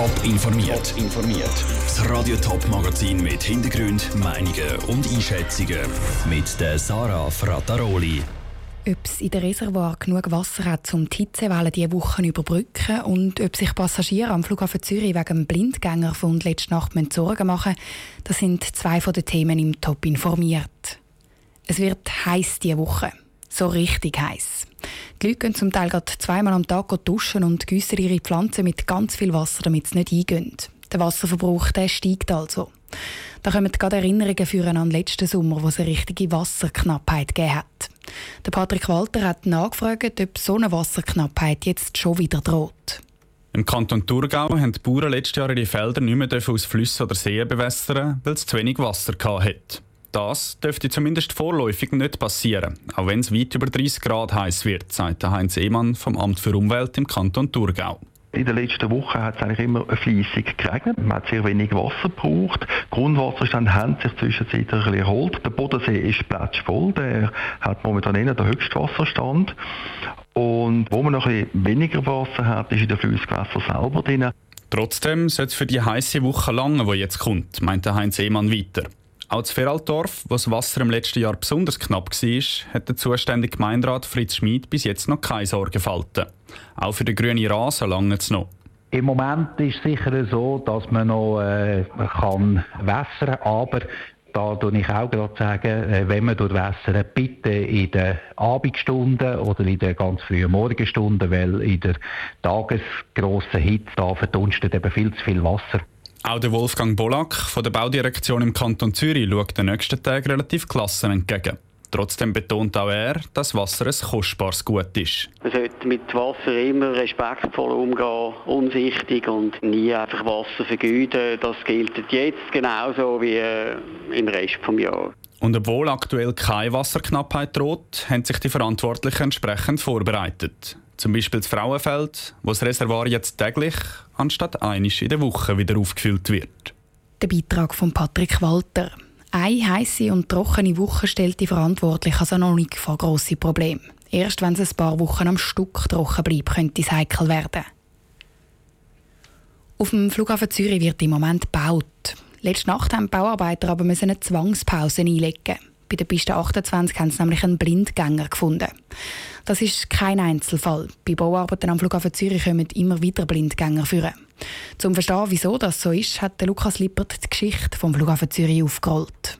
Top informiert. informiert. Das Radio Top Magazin mit Hintergrund, Meinungen und Einschätzungen mit der Sarah Frataroli. Ob es in der Reservoir genug Wasser hat, um die Hitzewelle diese Woche zu überbrücken und ob sich Passagiere am Flughafen Zürich wegen Blindgängerfund letzte Nacht Sorgen machen das sind zwei von den Themen im Top informiert. Es wird heiß diese Woche. So richtig heiß. Die Leute gehen zum Teil zweimal am Tag duschen und gießen ihre Pflanzen mit ganz viel Wasser, damit sie nicht eingehen. Der Wasserverbrauch der steigt also. Da kommen gerade Erinnerungen führen an den letzten Sommer, wo es eine richtige Wasserknappheit gegeben hat. Der Patrick Walter hat nachgefragt, ob so eine Wasserknappheit jetzt schon wieder droht. Im Kanton Thurgau haben die Bauern letztes Jahr ihre Felder nicht mehr aus Flüssen oder Seen bewässern, weil es zu wenig Wasser hatte. Das dürfte zumindest vorläufig nicht passieren, auch wenn es weit über 30 Grad heiß wird, sagt Heinz Ehmann vom Amt für Umwelt im Kanton Thurgau. In den letzten Wochen hat es eigentlich immer fleissig geregnet. Man hat sehr wenig Wasser gebraucht. Grundwasserstand hat sich zwischenzeitlich ein bisschen erholt. Der Bodensee ist voll. Der hat momentan den Höchstwasserstand. Und wo man noch ein bisschen weniger Wasser hat, ist in den Flussgewässern selber drin. Trotzdem sollte es für die heiße Woche lange, die jetzt kommt, meint Heinz Ehmann weiter. Auch das Feraldorf, wo das Wasser im letzten Jahr besonders knapp war, hat der zuständige Gemeinderat Fritz Schmid bis jetzt noch keine Sorge gefalten. Auch für den grünen Rasen lange es noch. Im Moment ist es sicher so, dass man noch äh, kann wässern kann, aber da tue ich auch gerade sagen, äh, wenn man durchwässern, bitte in den Abendstunden oder in den ganz frühen Morgenstunden, weil in der tagesgrossen Hitze da verdunstet eben viel zu viel Wasser. Auch der Wolfgang Bolack von der Baudirektion im Kanton Zürich schaut den nächsten Tag relativ klassen entgegen. Trotzdem betont auch er, dass Wasser ein kostbares Gut ist. Man sollte mit Wasser immer respektvoll umgehen, umsichtig und nie einfach Wasser vergeuden. Das gilt jetzt genauso wie äh, im Rest des Jahres. Und obwohl aktuell keine Wasserknappheit droht, haben sich die Verantwortlichen entsprechend vorbereitet. Zum Beispiel das Frauenfeld, wo das Reservoir jetzt täglich anstatt einisch in der Woche wieder aufgefüllt wird. Der Beitrag von Patrick Walter. Eine heiße und trockene Woche stellt die Verantwortlichen also noch nicht vor grosse Probleme. Erst wenn es ein paar Wochen am Stück trocken bleibt, könnte es heikel werden. Auf dem Flughafen Zürich wird im Moment gebaut. Letzte Nacht haben die Bauarbeiter aber eine Zwangspause einlegen. Bei der Piste 28 haben sie nämlich einen Blindgänger gefunden. Das ist kein Einzelfall. Bei Bauarbeiten am Flughafen Zürich kommen immer wieder Blindgänger führen. Zum Verstehen, wieso das so ist, hat Lukas Lippert die Geschichte vom Flughafen Zürich aufgerollt.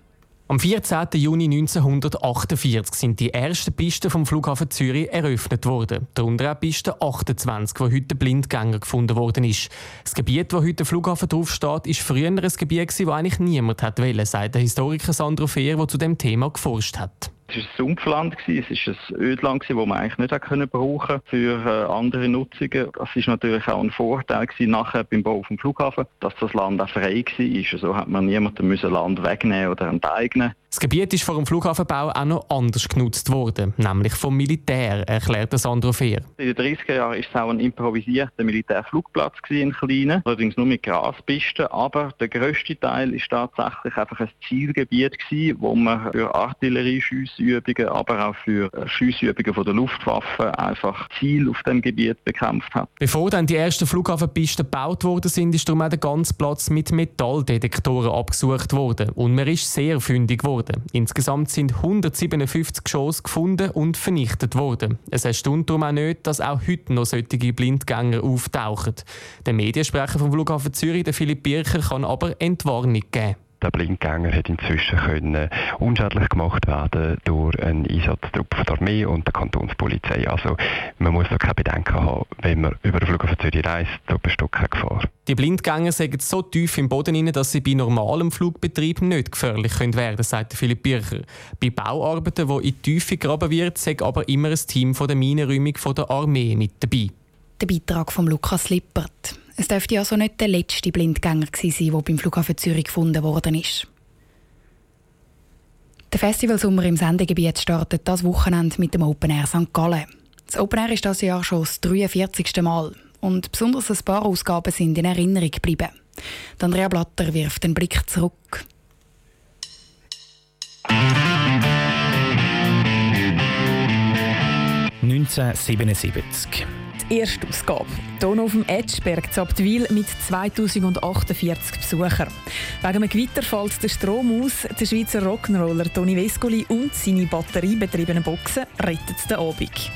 Am 14. Juni 1948 sind die ersten Pisten vom Flughafen Zürich eröffnet worden. Darunter auch Piste 28, wo heute Blindgänger gefunden worden ist. Das Gebiet, wo heute der Flughafen draufsteht, ist früher ein Gebiet, das eigentlich niemand hat wollen, sagt der Historiker Sandro Fehr, der zu dem Thema geforscht hat. Es war ein Sumpfland, es war ein Ödland, das man eigentlich nicht brauchen konnte für äh, andere Nutzungen. Das war natürlich auch ein Vorteil nachher beim Bau vom Flughafen, dass das Land auch frei war. So hat man niemandem Land wegnehmen oder enteignen das Gebiet ist vor dem Flughafenbau auch noch anders genutzt worden, nämlich vom Militär, erklärt Sandro Fehr. In den 30er Jahren war es auch ein improvisierter Militärflugplatz in Kleinen, allerdings nur mit Graspisten, aber der grösste Teil war tatsächlich einfach ein Zielgebiet gewesen, wo man für Artillerieschussübungen, aber auch für Schussübungen von der Luftwaffe einfach Ziel auf dem Gebiet bekämpft hat. Bevor dann die ersten Flughafenpisten gebaut worden sind, ist darum auch der ganze Platz mit Metalldetektoren abgesucht worden und man ist sehr fündig geworden worden. Insgesamt sind 157 Geschosse gefunden und vernichtet worden. Es erstaunt darum auch nicht, dass auch heute noch solche Blindgänger auftauchen. Der Mediensprecher vom Flughafen Zürich, der Philipp Bircher, kann aber Entwarnung geben. Der Blindgänger hat inzwischen können unschädlich gemacht werden durch einen Einsatztrupp der Armee und der Kantonspolizei. Also man muss da keine Bedenken haben, wenn man über den Flughafen Zürich reist, da besteht keine Gefahr. Die Blindgänger sind so tief im Boden rein, dass sie bei normalem Flugbetrieb nicht gefährlich können werden sagt Philipp Bircher. Bei Bauarbeiten, die in die Tiefe graben wird, sagt aber immer ein Team von der Minenräumung der Armee mit dabei. Der Beitrag von Lukas Lippert. Es dürfte also nicht der letzte Blindgänger sein, der beim Flughafen Zürich gefunden worden ist. Der Festivalsommer im Sendegebiet startet das Wochenende mit dem Open Air St. Gallen. Das Open Air ist das Jahr schon das 43. Mal und besonders ein paar Ausgaben sind in Erinnerung geblieben. Andrea Blatter wirft den Blick zurück. «1977. Erstausgabe. Hier auf dem Edgeberg Zaptwil mit 2048 Besuchern. Wegen einem Gewitter fällt der Strom aus. Der Schweizer Rock'n'Roller Toni Vescoli und seine batteriebetriebenen Boxen retten den Abend.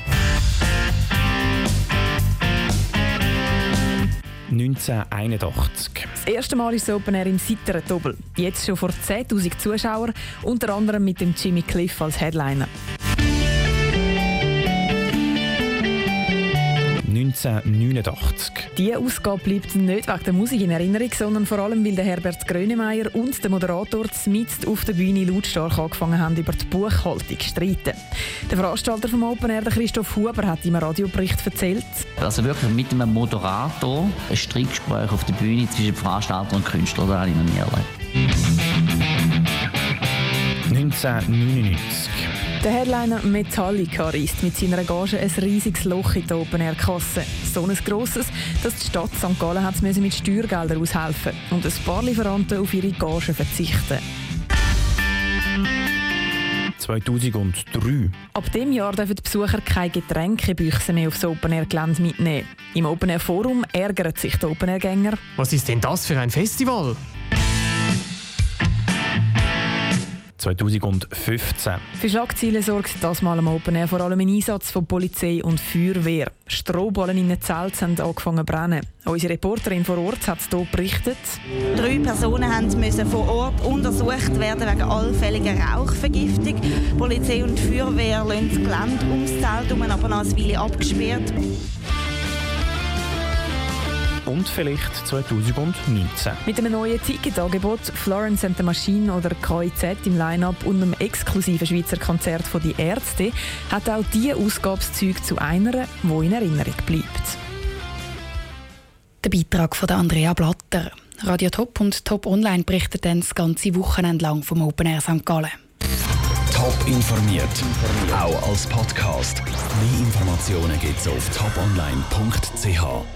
1981. Das erste Mal ist das Open Air im Sitteren Doppel. Jetzt schon vor 10.000 Zuschauern, unter anderem mit dem Jimmy Cliff als Headliner. 1989. Diese Ausgabe bleibt nicht wegen der Musik in Erinnerung, sondern vor allem, weil der Herbert Grönemeyer und der Moderator mitten auf der Bühne lautstark angefangen haben, über die Buchhaltung zu streiten. Der Veranstalter vom Open Air, Christoph Huber, hat im Radiobericht erzählt. Also wirklich mit einem Moderator ein Streitgespräch auf der Bühne zwischen Veranstalter und Künstler, da habe ich noch nie erlebt. 1999. Der Headliner Metallica reißt mit seiner Gage ein riesiges Loch in die Open-Air-Kasse. So ein grosses, dass die Stadt St. Gallen hat mit Steuergeldern aushelfen und ein paar Lieferanten auf ihre Gage verzichten. 2003. Ab dem Jahr dürfen die Besucher keine Getränkebüchse mehr aufs Open-Air-Gelände mitnehmen. Im Open-Air-Forum ärgern sich die Open-Air-Gänger. Was ist denn das für ein Festival? 2015. Für Schlagzeilen sorgt das Mal am Open Air vor allem ein Einsatz von Polizei und Feuerwehr. Strohballen in den Zelten haben angefangen zu brennen. Unsere Reporterin vor Ort hat hier berichtet. Drei Personen mussten vor Ort untersucht werden wegen allfälliger Rauchvergiftung. Polizei und Feuerwehr lassen das Gelände ums Zelt um, aber noch eine Weile abgesperrt und vielleicht 2019. Mit einem neuen Ticketangebot, Florence and the Machine oder KIZ im Line-Up und einem exklusiven Schweizer Konzert von die Ärzte hat auch diese Ausgabszüge zu einer, die in Erinnerung bleibt. Der Beitrag von Andrea Blatter. Radio Top und Top Online berichten dann das ganze Wochenende lang vom Open Air St. Gallen. Top informiert, auch als Podcast. Mehr Informationen gibt es auf toponline.ch.